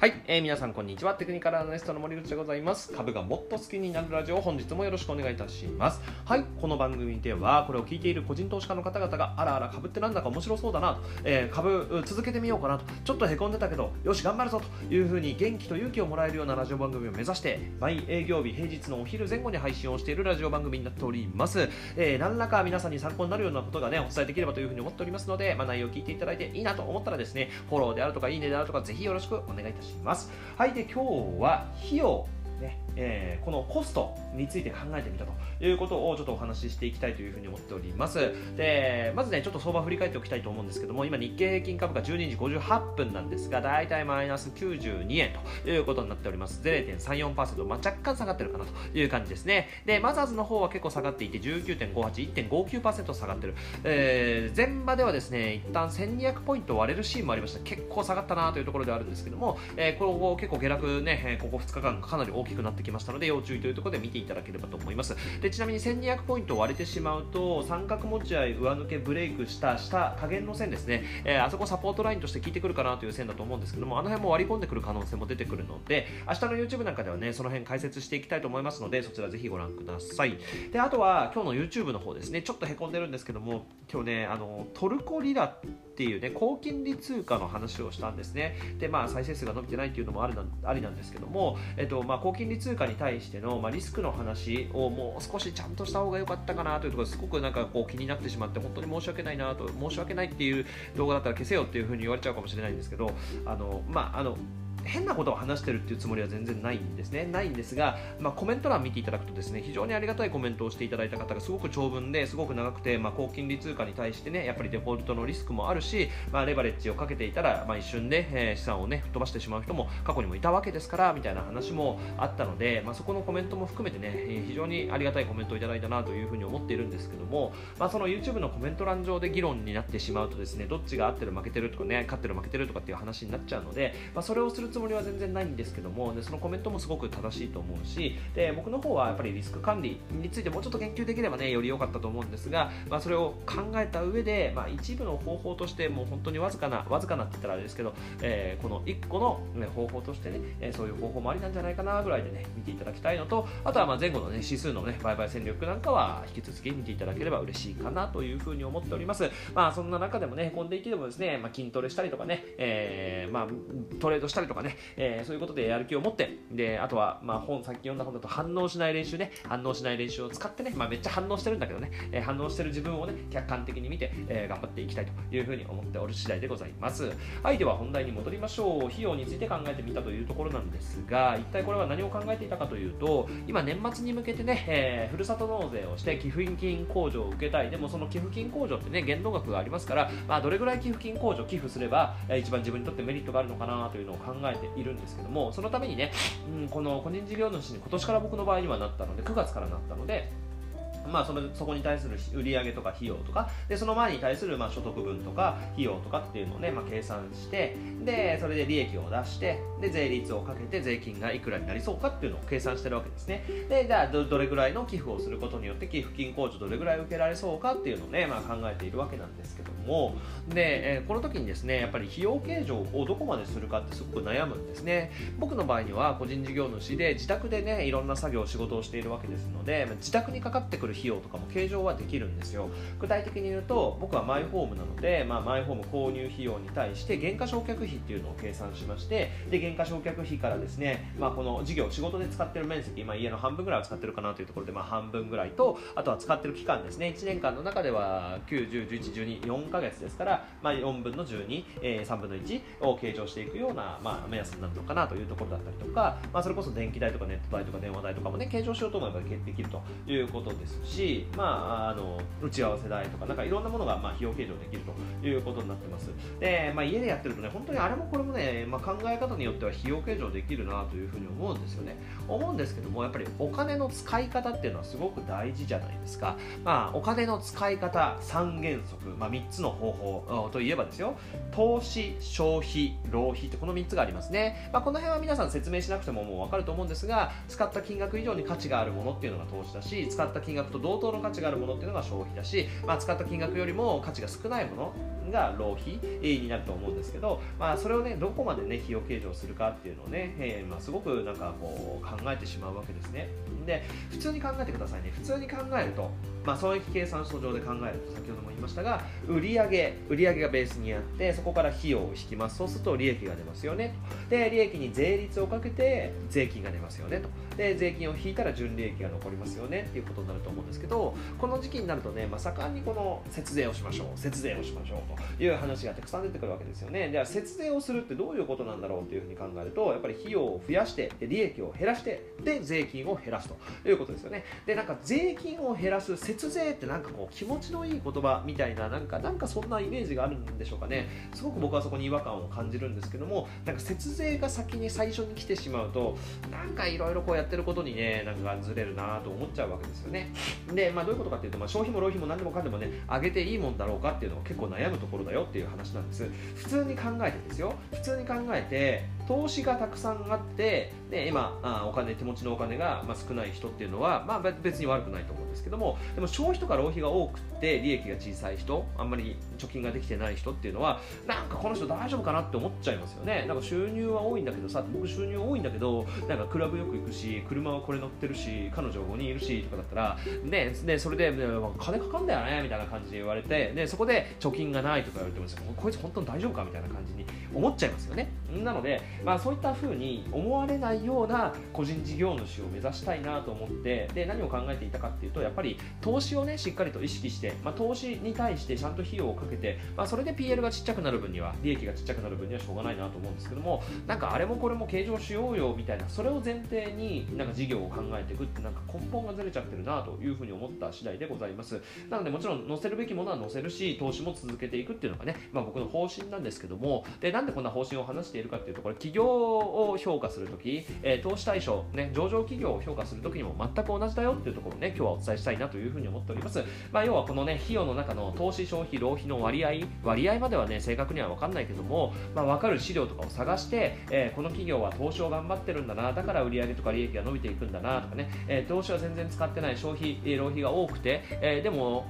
はい、えー、皆さんこんにちは。テクニカルアナリストの森口でございます。株がもっと好きになるラジオ本日もよろしくお願いいたします。はいこの番組ではこれを聞いている個人投資家の方々があらあら株ってなんだか面白そうだなと、えー、株続けてみようかなと。ちょっとへこんでたけどよし頑張るぞというふうに元気と勇気をもらえるようなラジオ番組を目指して毎営業日平日のお昼前後に配信をしているラジオ番組になっております、えー、何らか皆さんに参考になるようなことがねお伝えできればというふうに思っておりますので、まあ、内容を聞いていただいていいなと思ったらですねフォローであるとかいいねであるとかぜひよろしくお願いいたします。ます。はいで今日は費用ねえー、このコストについて考えてみたということをちょっとお話ししていきたいというふうに思っております。でまずねちょっと相場振り返っておきたいと思うんですけども今日経平均株価12時58分なんですがだいたいマイナス92円ということになっております。0.34%、まあ、若干下がってるかなという感じですね。でマザーズの方は結構下がっていて19.58 1.59%下がってる、えー、前場ではですね一旦1200ポイント割れるシーンもありました。結構下がったなというところではあるんですけども、えー、ここ結構下落ねここ2日間かなり大きくなってきましたので要注意というところで見ていただければと思います。でちなみに1200ポイント割れてしまうと三角持ち合い上抜けブレイクした下下限の線ですね、えー、あそこサポートラインとして効いてくるかなという線だと思うんですけどもあの辺も割り込んでくる可能性も出てくるので明日の YouTube なんかではねその辺解説していきたいと思いますのでそちらぜひご覧ください。であとは今日の YouTube の方ですね。ちょっとへこんでるんですけども今日ねあのトルコリラっていうね高金利通貨の話をしたんですね。でまあ再生数が伸びてないっていうのもありなありなんですけども、えっとまあ、高金利通貨に対しての、まあ、リスクの話をもう少しちゃんとした方が良かったかなというところですごくなんかこう気になってしまって本当に申し訳ないなと申し訳ないっていう動画だったら消せよっていうふうに言われちゃうかもしれないんですけどあのまああの変なことを話してるっていうつもりは全然ないんですね。ないんですが、まあ、コメント欄見ていただくとですね非常にありがたいコメントをしていただいた方がすごく長文ですごく長くて、まあ、高金利通貨に対してねやっぱりデフォルトのリスクもあるし、まあ、レバレッジをかけていたら、まあ、一瞬で、えー、資産をね吹っ飛ばしてしまう人も過去にもいたわけですからみたいな話もあったので、まあ、そこのコメントも含めてね非常にありがたいコメントをいただいたなというふうに思っているんですけども、まあ、その YouTube のコメント欄上で議論になってしまうとですねどっちが合ってる負けてるとかね勝ってる負けてるとかっていう話になっちゃうので、まあ、それをするつもりは全然ないんですけどもでそのコメントもすごく正しいと思うしで僕の方はやっぱりリスク管理についてもうちょっと研究できればねより良かったと思うんですが、まあ、それを考えた上で、まあ、一部の方法としてもう本当にわずかなわずかなって言ったらあれですけど、えー、この1個の、ね、方法としてね、えー、そういう方法もありなんじゃないかなぐらいでね見ていただきたいのとあとはまあ前後の、ね、指数の、ね、売買戦略なんかは引き続き見ていただければ嬉しいかなというふうに思っております。まあそんな中でもねへこんでいてもですね、まあ、筋トレしたりとかね、えーまあ、トレードしたりとかね、えー、そういうことでやる気を持ってであとは、まあ、本さっき読んだ本だと反応しない練習ね反応しない練習を使ってね、まあ、めっちゃ反応してるんだけどね、えー、反応してる自分をね客観的に見て、えー、頑張っていきたいというふうに思っておる次第でございます。はいでは本題に戻りましょう。費用について考えてみたというところなんですが一体これは何を考えていたかというと今年末に向けてね、えー、ふるさと納税をして寄付金控除を受けたい。でもその寄付金控除ってね限度額がありますから、まあ、どれぐらい寄付金控除寄付すれば、えー、一番自分にとってメリットがあるのかなというのを考えているんですけどもそのためにね、うん、この個人事業主に今年から僕の場合にはなったので9月からなったのでまあ、そのそこに対する売上とか費用とかでその前に対するまあ所得分とか費用とかっていうのをね、まあ、計算してでそれで利益を出してで税率をかけて税金がいくらになりそうかっていうのを計算してるわけですね。でじゃあどれぐらいの寄付をすることによって寄付金控除どれぐらい受けられそうかっていうのをね、まあ、考えているわけなんですけども。で、えー、この時にですねやっぱり費用計上をどこまでするかってすごく悩むんですね。僕の場合には個人事業主で自宅でねいろんな作業仕事をしているわけですので自宅にかかってくる費用とかも計上はできるんですよ。具体的に言うと僕はマイホームなので、まあ、マイホーム購入費用に対して原価償却費っていうのを計算しましてで原価償却費からですね、まあ、この事業仕事で使ってる面積、まあ、家の半分ぐらいは使ってるかなというところで、まあ、半分ぐらいとあとは使ってる期間ですね。1年間の中では9 1 1 1 2 4ヶ月ですからまあ、4分の12、えー、3分の1を計上していくような、まあ、目安になるのかなというところだったりとか、まあ、それこそ電気代とかネット代とか電話代とかもね計上しようと思えばできるということですし、しまあ、あの打ち合わせ代とかなんかいろんなものが、まあ、費用計上できるということになってます。で、まあ、家でやってるとね本当にあれもこれもね、まあ、考え方によっては費用計上できるなというふうに思うんですよね。思うんですけどもやっぱりお金の使い方っていうのはすごく大事じゃないですか、まあ、お金の使い方3原則、まあ、3つつの方法といえばですよ。投資消費浪費ってこの3つがありますね、まあ、この辺は皆さん説明しなくてももう分かると思うんですが使った金額以上に価値があるものっていうのが投資だし使った金額と同等の価値があるものっていうのが消費だし、まあ、使った金額よりも価値が少ないものが浪費になると思うんですけど、まあ、それをねどこまでね費用計上するかっていうのをね、えー、まあ、すごくなんかこう考えてしまうわけですね。で普通に考えてくださいね。普通に考えるとまあ、損益計算書上で考えると先ほども言いましたが売上売上がベースにあってそこから費用を引きます。そうすると利益が出ますよねで利益に税率をかけて税金が出ますよねと。で税金を引いたら純利益が残りますよねっていうことになると思うんですけどこの時期になるとね、まあ、盛んにこの節税をしましょう節税をしましょうという話がたくさん出てくるわけですよね。では節税をするってどういうことなんだろうというふうに考えるとやっぱり費用を増やして利益を減らしてで税金を減らすということですよね。でなんか税金を減らす節税ってなんかこう気持ちのいい言葉みたいななんかなんかそんなイメージがあるんでしょうかね。すごく僕はそこに違和感を感じるんですけどもなんか節税が先に最初に来てしまうとなんかいろいろこうやってることにねなんかずれるなと思っちゃうわけですよね。で、まあ、どういうことかっていうと、まあ、消費も浪費も何でもかんでもね上げていいもんだろうかっていうのは結構悩むところだよっていう話なんです。普通に考えてですよ。普通に考えて投資がたくさんあってで今あお金手持ちのお金が、まあ、少ない人っていうのは、まあ、別に悪くないと思うんですけどもでも消費とか浪費が多くて利益が小さい人あんまり貯金ができてない人っていうのはなんかこの人大丈夫かなって思っちゃいますよね。なんか収入は多いんだけどさ僕収入多いんだけどなんかクラブよく行くし車はこれ乗ってるし彼女5人いるしとかだったらねでそれで、ね、金かかんだよねみたいな感じで言われてでそこで貯金がないとか言われてもこいつ本当に大丈夫かみたいな感じに思っちゃいますよね。なので、まあ、そういった風に思われないような個人事業主を目指したいなと思ってで何を考えていたかっていうとやっぱり投資をねしっかりと意識して、まあ、投資に対してちゃんと費用をかけて、まあ、それで PL がちっちゃくなる分には利益がちっちゃくなる分にはしょうがないなと思うんですけどもなんかあれもこれも計上しようよみたいなそれを前提になんか事業を考えていくってなんか根本がずれちゃってるなというふうに思った次第でございます。なのでもちろん載せるべきものは載せるし投資も続けていくっていうのがね、まあ、僕の方針なんですけどもでなんでこんな方針を話しているかっていうとこれ企業を評価するとき、えー、投資対象、ね、上場企業を評価するときにも全く同じだよっていうところをね今日はお伝えしたいなというふうに思っております、まあ、要はこのね費用の中の投資消費浪費の割合割合まではね正確には分かんないけども、まあ、分かる資料とかを探して、えー、この企業は投資を頑張ってるんだなだから売上とか利益が伸びていくんだなとかね、えー、投資は全然使ってない消費、浪費が多くて、えー、でも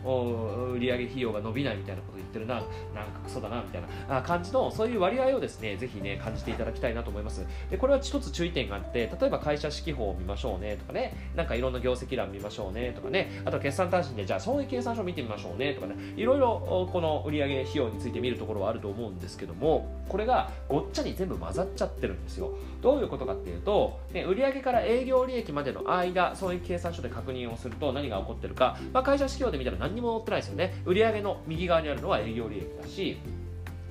売上費用が伸びないみたいなこと言ってるななんかクソだなみたいな感じのそういう割合をですねぜひね感じていただきたいなと思います。でこれは一つ注意点があって例えば会社指揮法を見ましょうねとかね。なんかいろんな業績欄見ましょうねとかね。あと決算単身でじゃあ損益計算書を見てみましょうねとかね。いろいろこの売上費用について見るところはあると思うんですけどもこれがごっちゃに全部混ざっちゃってるんですよ。どういうことかっていうと、ね、売上から営業利益までの間損益計算書で確認をすると何が起こってるか、まあ、会社指揮法で見たら何にも載ってないですよね。売上の右側にあるのは営業利益だし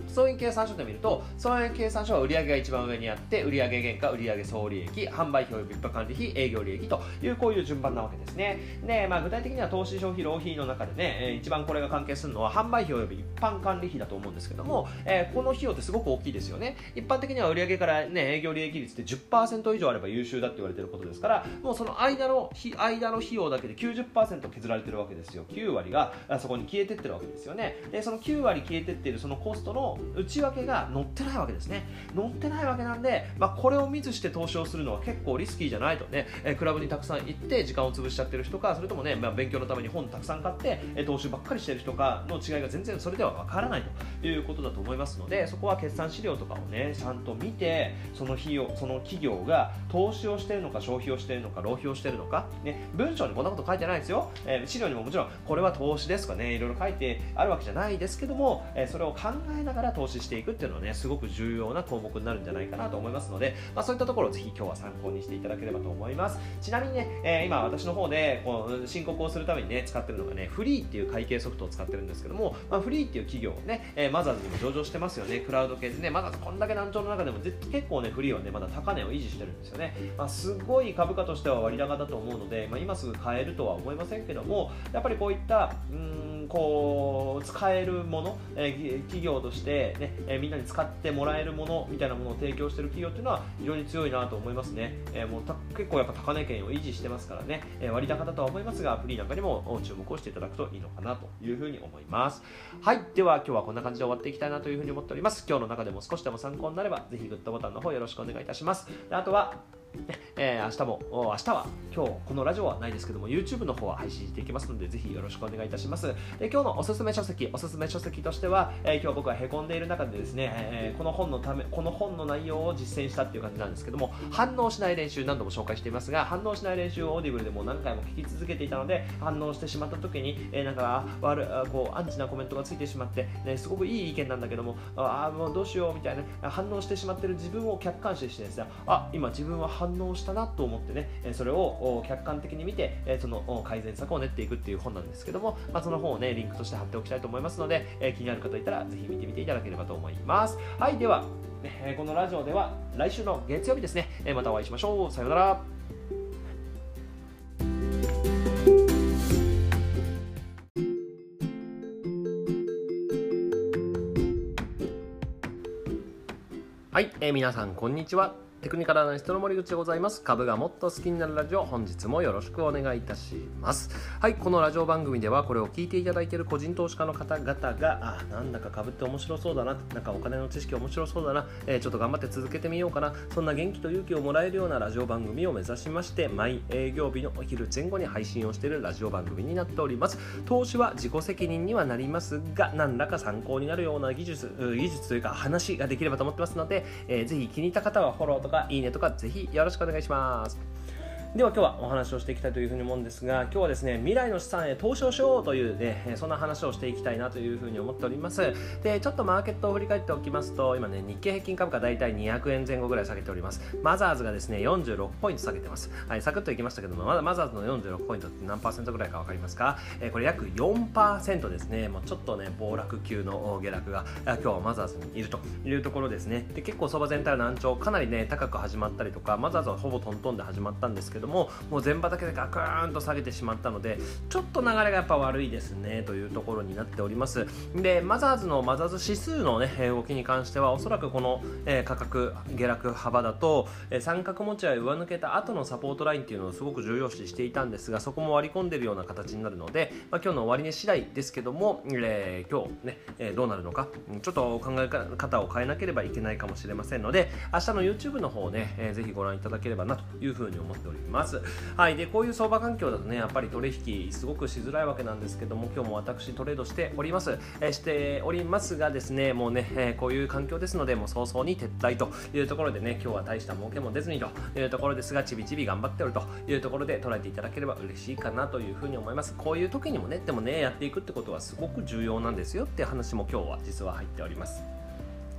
損益計算書で見ると損益計算書は売上が一番上にあって売上原価売上総利益販売費及び一般管理費営業利益というこういう順番なわけですね。で、まあ、具体的には投資消費浪費の中でね一番これが関係するのは販売費及び一般管理費だと思うんですけども、えー、この費用ってすごく大きいですよね。一般的には売上からね営業利益率って10%以上あれば優秀だって言われてることですからもうその間の間の費用だけで90%削られてるわけですよ。9割がそこに消えてってるわけですよね。でその9割消えてってるそのコストの内訳が載ってないわけですね。載ってないわけなんで、まあ、これをミスして投資をするのは結構リスキーじゃないとね、えクラブにたくさん行って時間を潰しちゃってる人かそれともね、まあ、勉強のために本たくさん買って、え投資ばっかりしてる人かの違いが全然それではわからないと。いうことだと思いますのでそこは決算資料とかをねちゃんと見てその費用その企業が投資をしているのか消費をしているのか浪費をしているのか、ね、文章にこんなこと書いてないですよ、えー、資料にももちろんこれは投資ですとかねいろいろ書いてあるわけじゃないですけども、えー、それを考えながら投資していくっていうのはねすごく重要な項目になるんじゃないかなと思いますので、まあ、そういったところをぜひ今日は参考にしていただければと思います。ちなみにね、えー、今私の方でこの申告をするためにね使ってるのがねフリーっていう会計ソフトを使ってるんですけども、まあ、フリーっていう企業ね、えー、マザーズにも上場してますよね。クラウド系でね。マザーズこんだけ難聴の中でも結構ねフリーはねまだ高値を維持してるんですよね、まあ、すごい株価としては割高だと思うので、まあ、今すぐ買えるとは思いませんけどもやっぱりこういったうんこう使えるもの、え、企業としてね、え、みんなに使ってもらえるものみたいなものを提供している企業っていうのは非常に強いなと思いますね、え、もう結構やっぱ高値圏を維持してますからね、え割高だとは思いますが freee なんかにも注目をしていただくといいのかなというふうに思います。はいでは今日はこんな感じで終わっていきたいなというふうに思っております。今日の中でも少しでも参考になればぜひグッドボタンの方よろしくお願いいたします。であとはえー、明日も、明日は、今日、このラジオはないですけども、YouTube の方は配信していきますので、ぜひよろしくお願いいたします。で今日のおすすめ書籍、おすすめ書籍としては、えー、今日僕はへこんでいる中でですね、えー、この本のため、この本の内容を実践したっていう感じなんですけども、反応しない練習、何度も紹介していますが、反応しない練習をオーディブルでも何回も聞き続けていたので、反応してしまった時に、えー、なんか悪こうアンチなコメントがついてしまって、ね、すごくいい意見なんだけども、ああ、もうどうしようみたいな、反応してしまってる自分を客観視してですね、あ今自分は反応したなと思ってねそれを客観的に見てその改善策を練っていくっていう本なんですけども、まあ、その本をねリンクとして貼っておきたいと思いますので気になる方いたらぜひ見てみていただければと思います。はいではこのラジオでは来週の月曜日ですねまたお会いしましょう。さようなら。はい、えー、皆さんこんにちは。テクニカルアナリストの森口でございます。株がもっと好きになるラジオ本日もよろしくお願いいたします。はいこのラジオ番組ではこれを聞いていただいている個人投資家の方々があなんだか株って面白そうだななんかお金の知識面白そうだな、えー、ちょっと頑張って続けてみようかなそんな元気と勇気をもらえるようなラジオ番組を目指しまして毎営業日のお昼前後に配信をしているラジオ番組になっております。投資は自己責任にはなりますが何らか参考になるような技術技術というか話ができればと思ってますので、えー、ぜひ気に入った方はフォローとかいいねとかぜひよろしくお願いします。では今日はお話をしていきたいというふうに思うんですが今日はですね未来の資産へ投資をしようというねそんな話をしていきたいなというふうに思っております。でちょっとマーケットを振り返っておきますと今ね日経平均株価だいたい200円前後ぐらい下げております。マザーズがですね46ポイント下げてます。はいサクッといきましたけどもまだマザーズの46ポイントって何パーセントぐらいか分かりますか、えー、これ約4%ですね。もうちょっとね暴落級の下落が今日はマザーズにいるというところですね。で結構相場全体は難聴かなりね高く始まったりとかマザーズはほぼトントンで始まったんですけどけどももう全場だけでガクーンと下げてしまったのでちょっと流れがやっぱ悪いですねというところになっております。でマザーズのマザーズ指数の、ね、動きに関してはおそらくこの、えー、価格下落幅だと、えー、三角持ち合い上抜けた後のサポートラインっていうのをすごく重要視していたんですがそこも割り込んでいるような形になるので、まあ、今日の終値次第ですけども、えー、今日ね、え、どうなるのかちょっと考え方を変えなければいけないかもしれませんので明日の YouTube の方をね、えー、ぜひご覧いただければなというふうに思っております。はいはい。でこういう相場環境だとねやっぱり取引すごくしづらいわけなんですけども今日も私トレードしております、え、しておりますがですねもうね、え、こういう環境ですのでもう早々に撤退というところでね今日は大した儲けも出ずにというところですがちびちび頑張っておるというところで捉えていただければ嬉しいかなというふうに思います。こういう時にもねでもねやっていくってことはすごく重要なんですよって話も今日は実は入っております。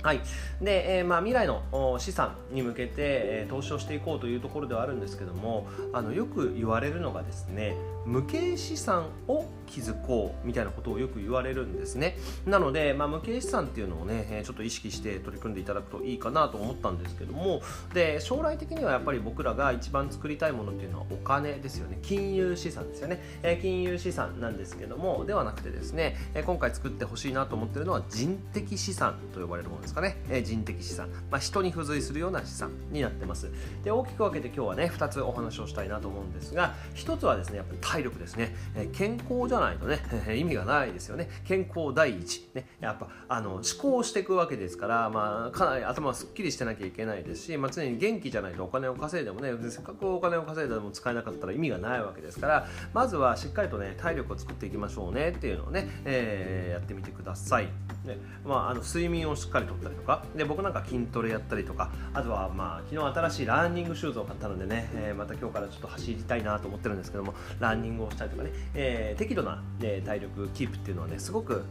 はい。でえー、まあ、未来の資産に向けて、えー、投資をしていこうというところではあるんですけどもあのよく言われるのがですね無形資産を築こうみたいなことをよく言われるんですね。なので、まあ、無形資産っていうのをねちょっと意識して取り組んでいただくといいかなと思ったんですけども。で将来的にはやっぱり僕らが一番作りたいものっていうのはお金ですよね。金融資産ですよね、え、金融資産なんですけどもではなくてですね今回作ってほしいなと思ってるのは人的資産と呼ばれるものですかね、え人的資産、まあ、人に付随するような資産になってます。で大きく分けて今日はね2つお話をしたいなと思うんですが1つはですねやっぱり体力ですね、え健康じゃないとね、意味がないですよね。健康第一、ね、やっぱあの思考していくわけですから、まあ、かなり頭はすっきりしてなきゃいけないですし、まあ、常に元気じゃないとお金を稼いでもねせっかくお金を稼いでも使えなかったら意味がないわけですからまずはしっかりとね体力を作っていきましょうねっていうのをね、えー、やってみてください、ねまあ、あの睡眠をしっかりとったりとかで僕なんか筋トレやったりとかあとはまあ昨日新しいランニングシューズを買ったのでね、えー、また今日からちょっと走りたいなと思ってるんですけどもランニングをしたりとかね、えー、適度な、え、体力キープっていうのはねすごく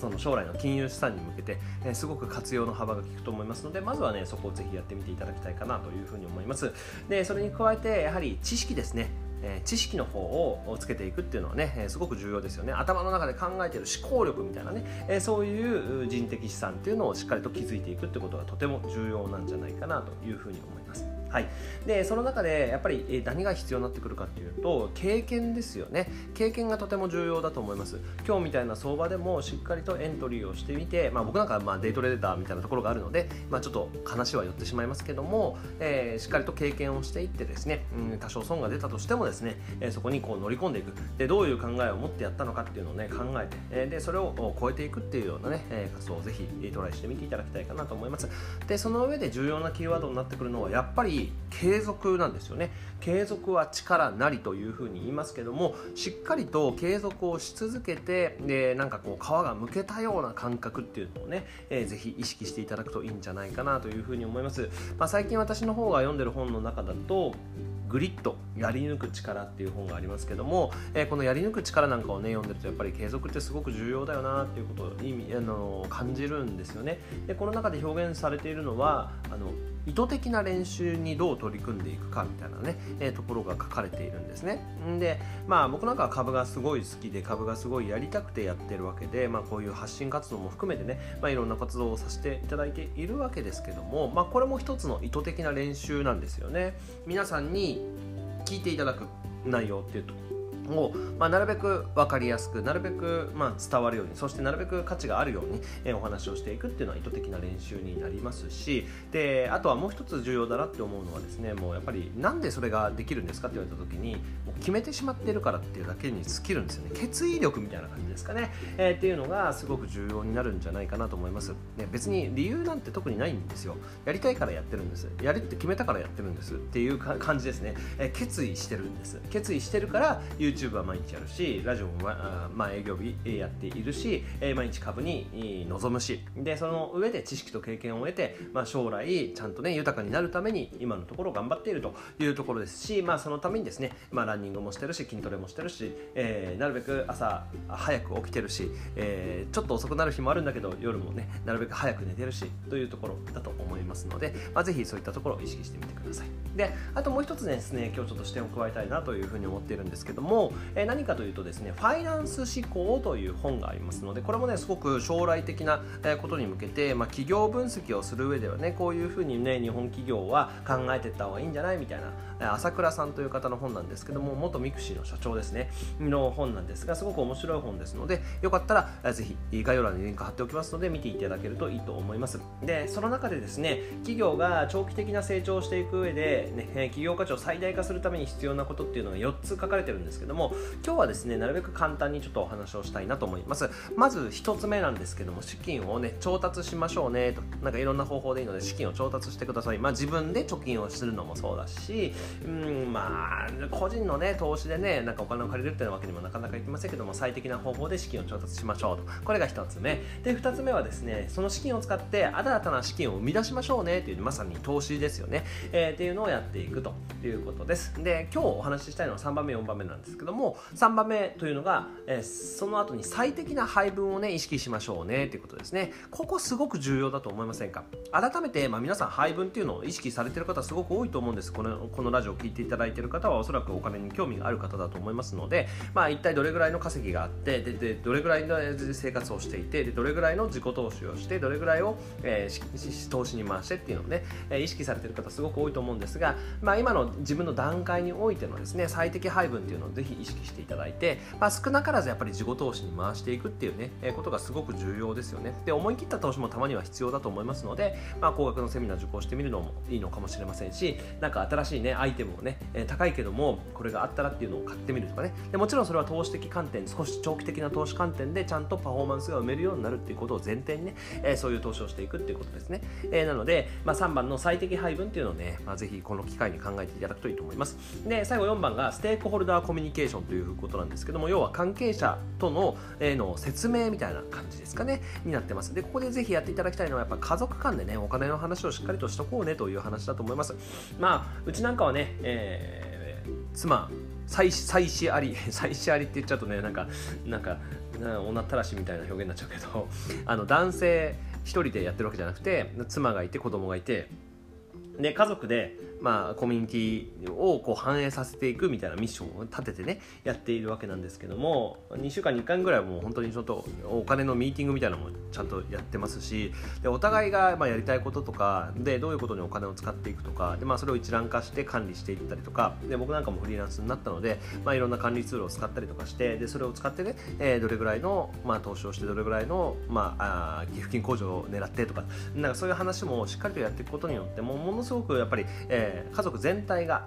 その将来の金融資産に向けて、え、すごく活用の幅が効くと思いますのでまずはねそこをぜひやってみていただきたいかなというふうに思います。でそれに加えてやはり知識ですね。え知識の方をつけていくっていうのはね、えすごく重要ですよね。頭の中で考えてる思考力みたいなね、えそういう人的資産っていうのをしっかりと築いていくってことがとても重要なんじゃないかなというふうに思います。はい、でその中でやっぱり何が必要になってくるかっていうと経験ですよね。経験がとても重要だと思います。今日みたいな相場でもしっかりとエントリーをしてみて、まあ、僕なんかまあデイトレーダーみたいなところがあるので、まあ、ちょっと話は寄ってしまいますけども、えー、しっかりと経験をしていってですね、うん、多少損が出たとしてもですね、え、そこにこう乗り込んでいく。でどういう考えを持ってやったのかっていうのをね考えて、え、でそれを超えていくっていうようなね、え活動をぜひトライしてみていただきたいかなと思います。でその上で重要なキーワードになってくるのはやっぱり継続なんですよね。継続は力なりというふうに言いますけどもしっかりと継続をし続けてでなんかこう皮がむけたような感覚っていうのをね、えー、ぜひ意識していただくといいんじゃないかなというふうに思います、まあ、最近私の方が読んでる本の中だとグリッドやり抜く力っていう本がありますけども、えー、このやり抜く力なんかをね読んでるとやっぱり継続ってすごく重要だよなっていうことを意味あの感じるんですよね。でこの中で表現されているのはあの意図的な練習にどう取り組んでいくかみたいなね、えー、ところが書かれているんですね。でまあ僕なんかは株がすごい好きで株がすごいやりたくてやってるわけで、まあ、こういう発信活動も含めてね、まあ、いろんな活動をさせていただいているわけですけども、まあ、これも一つの意図的な練習なんですよね。皆さんに聞いていただく内容っていうとを、まあ、なるべく分かりやすくなるべく、まあ、伝わるようにそしてなるべく価値があるように、え、お話をしていくっていうのは意図的な練習になりますしであとはもう一つ重要だなって思うのはですねもうやっぱりなんでそれができるんですかって言われた時にもう決めてしまってるからっていうだけに尽きるんですよね。決意力みたいな感じですかね、えー、っていうのがすごく重要になるんじゃないかなと思います、ね、別に理由なんて特にないんですよ。やりたいからやってるんです。やりって決めたからやってるんですっていう感じですね、えー、決意してるんです。決意してるから YouTube YouTube は毎日やるしラジオも、ままあ、営業日やっているし、え、毎日株に臨むし。でその上で知識と経験を得て、まあ、将来ちゃんとね豊かになるために今のところ頑張っているというところですし、まあ、そのためにですね、まあ、ランニングもしてるし筋トレもしてるし、えー、なるべく朝早く起きてるし、えー、ちょっと遅くなる日もあるんだけど夜もねなるべく早く寝てるしというところだと思いますので、まあ、ぜひそういったところを意識してみてください。であともう一つですね今日ちょっと視点を加えたいなというふうに思っているんですけども、え、何かというとですね「ファイナンス思考」という本がありますのでこれもねすごく将来的なことに向けて、まあ、企業分析をする上ではねこういうふうにね日本企業は考えていった方がいいんじゃないみたいな朝倉さんという方の本なんですけども元ミクシーの社長ですねの本なんですがすごく面白い本ですのでよかったらぜひ概要欄にリンク貼っておきますので見ていただけるといいと思います。でその中でですね企業が長期的な成長をしていく上で、ね、企業価値を最大化するために必要なことっていうのが4つ書かれてるんですけども今日はですねなるべく簡単にちょっとお話をしたいなと思います。まず1つ目なんですけども資金をね調達しましょうねとなんかいろんな方法でいいので資金を調達してください。まあ自分で貯金をするのもそうだしうんまあ個人のね投資でねなんかお金を借りるっていうわけにもなかなかいきませんけども最適な方法で資金を調達しましょうと。これが1つ目。で2つ目はですねその資金を使って新たな資金を生み出しましょうねっていうまさに投資ですよね、えー、っていうのをやっていくということです。で今日お話ししたいのは3番目4番目なんですけどども3番目というのが、えー、その後に最適な配分をね意識しましょうねということですね。ここすごく重要だと思いませんか？改めて、まあ、皆さん配分っていうのを意識されてる方すごく多いと思うんです。このこのラジオを聴いていただいてる方はおそらくお金に興味がある方だと思いますので、まあ、一体どれぐらいの稼ぎがあってででどれぐらいの生活をしていてでどれぐらいの自己投資をしてどれぐらいを、えー、投資に回してっていうのをね、え、意識されてる方すごく多いと思うんですが、まあ、今の自分の段階においてのですね最適配分っていうのをぜひ意識していただいて、まあ、少なからずやっぱり自己投資に回していくっていうね、えー、ことがすごく重要ですよね。で思い切った投資もたまには必要だと思いますので、まあ、高額のセミナー受講してみるのもいいのかもしれませんしなんか新しいねアイテムをね、えー、高いけどもこれがあったらっていうのを買ってみるとかね。でもちろんそれは投資的観点少し長期的な投資観点でちゃんとパフォーマンスが埋めるようになるっていうことを前提にね、えー、そういう投資をしていくっていうことですね、えー、なので、まあ、3番の最適配分っていうのをね、まあ、ぜひこの機会に考えていただくといいと思います。で最後4番がステークホルダーコミュニケーションということなんですけども要は関係者との,、えー、の説明みたいな感じですかねになってます。でここでぜひやっていただきたいのはやっぱ家族間でねお金の話をしっかりとしとこうねという話だと思います。まあうちなんかはね、えー、妻妻子あり 妻子ありって言っちゃうとねなんかなんか女たらしみたいな表現になっちゃうけどあの男性1人でやってるわけじゃなくて妻がいて子供がいてで家族で、まあ、コミュニティをこう反映させていくみたいなミッションを立ててねやっているわけなんですけども2週間に1回ぐらいもう本当にちょっとお金のミーティングみたいなのもちゃんとやってますしでお互いがまあやりたいこととかでどういうことにお金を使っていくとかで、まあ、それを一覧化して管理していったりとかで僕なんかもフリーランスになったので、まあ、いろんな管理ツールを使ったりとかしてでそれを使ってね、えー、どれぐらいの、まあ、投資をしてどれぐらいの、まあ、あ寄付金控除を狙ってとかなんかそういう話もしっかりとやっていくことによってもものすごくやっぱり、えー、家族全体が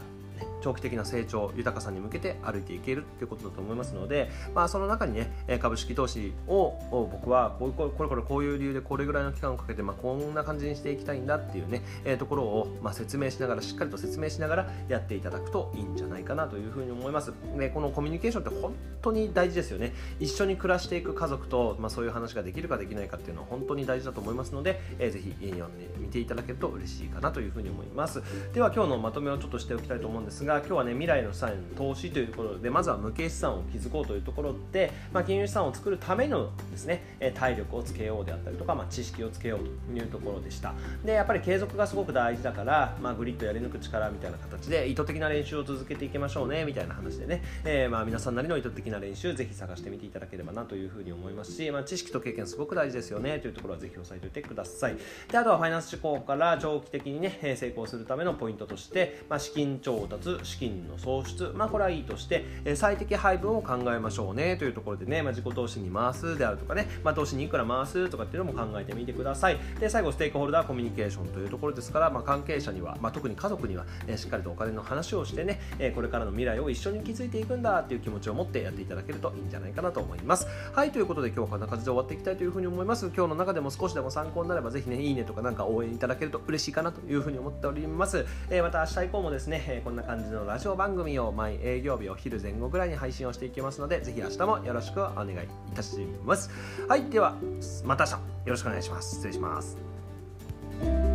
長期的な成長豊かさに向けて歩いていけるっていうことだと思いますので、まあ、その中にね株式投資を僕はこうこれこれこういう理由でこれぐらいの期間をかけて、まあ、こんな感じにしていきたいんだっていうね、えー、ところを、まあ、説明しながらしっかりと説明しながらやっていただくといいんじゃないかなというふうに思います。でこのコミュニケーションって本当に大事ですよね。一緒に暮らしていく家族と、まあ、そういう話ができるかできないかっていうのは本当に大事だと思いますので、えー、ぜひ読んでみていただけると嬉しいかなというふうに思います。では今日のまとめをちょっとしておきたいと思うんですが今日はね未来の資産への投資というころでまずは無形資産を築こうというところで、まあ、金融資産を作るためのですね体力をつけようであったりとか、まあ、知識をつけようというところでした。でやっぱり継続がすごく大事だから、まあ、グリッドやり抜く力みたいな形で意図的な練習を続けていきましょうねみたいな話でね、えー、まあ皆さんなりの意図的な練習ぜひ探してみていただければなというふうに思いますし、まあ、知識と経験すごく大事ですよねというところはぜひ押さえておいてください。であとはファイナンス思考から長期的にね成功するためのポイントとして、まあ、資金調達資金の創出、まあ、これはいいとして、え最適配分を考えましょうねというところでね、まあ、自己投資に回すであるとかね、まあ、投資にいくら回すとかっていうのも考えてみてください。で最後ステークホルダーコミュニケーションというところですから、まあ、関係者には、まあ、特に家族には、えしっかりとお金の話をしてね、えこれからの未来を一緒に築いていくんだっていう気持ちを持ってやっていただけるといいんじゃないかなと思います。はいということで今日はこんな感じで終わっていきたいというふうに思います。今日の中でも少しでも参考になればぜひねいいねとかなんか応援いただけると嬉しいかなというふうに思っております、えー、また明日以降もですね、えこんな感じのラジオ番組を毎営業日お昼前後ぐらいに配信をしていきますのでぜひ明日もよろしくお願いいたします。はいではまた明日。よろしくお願いします。失礼します。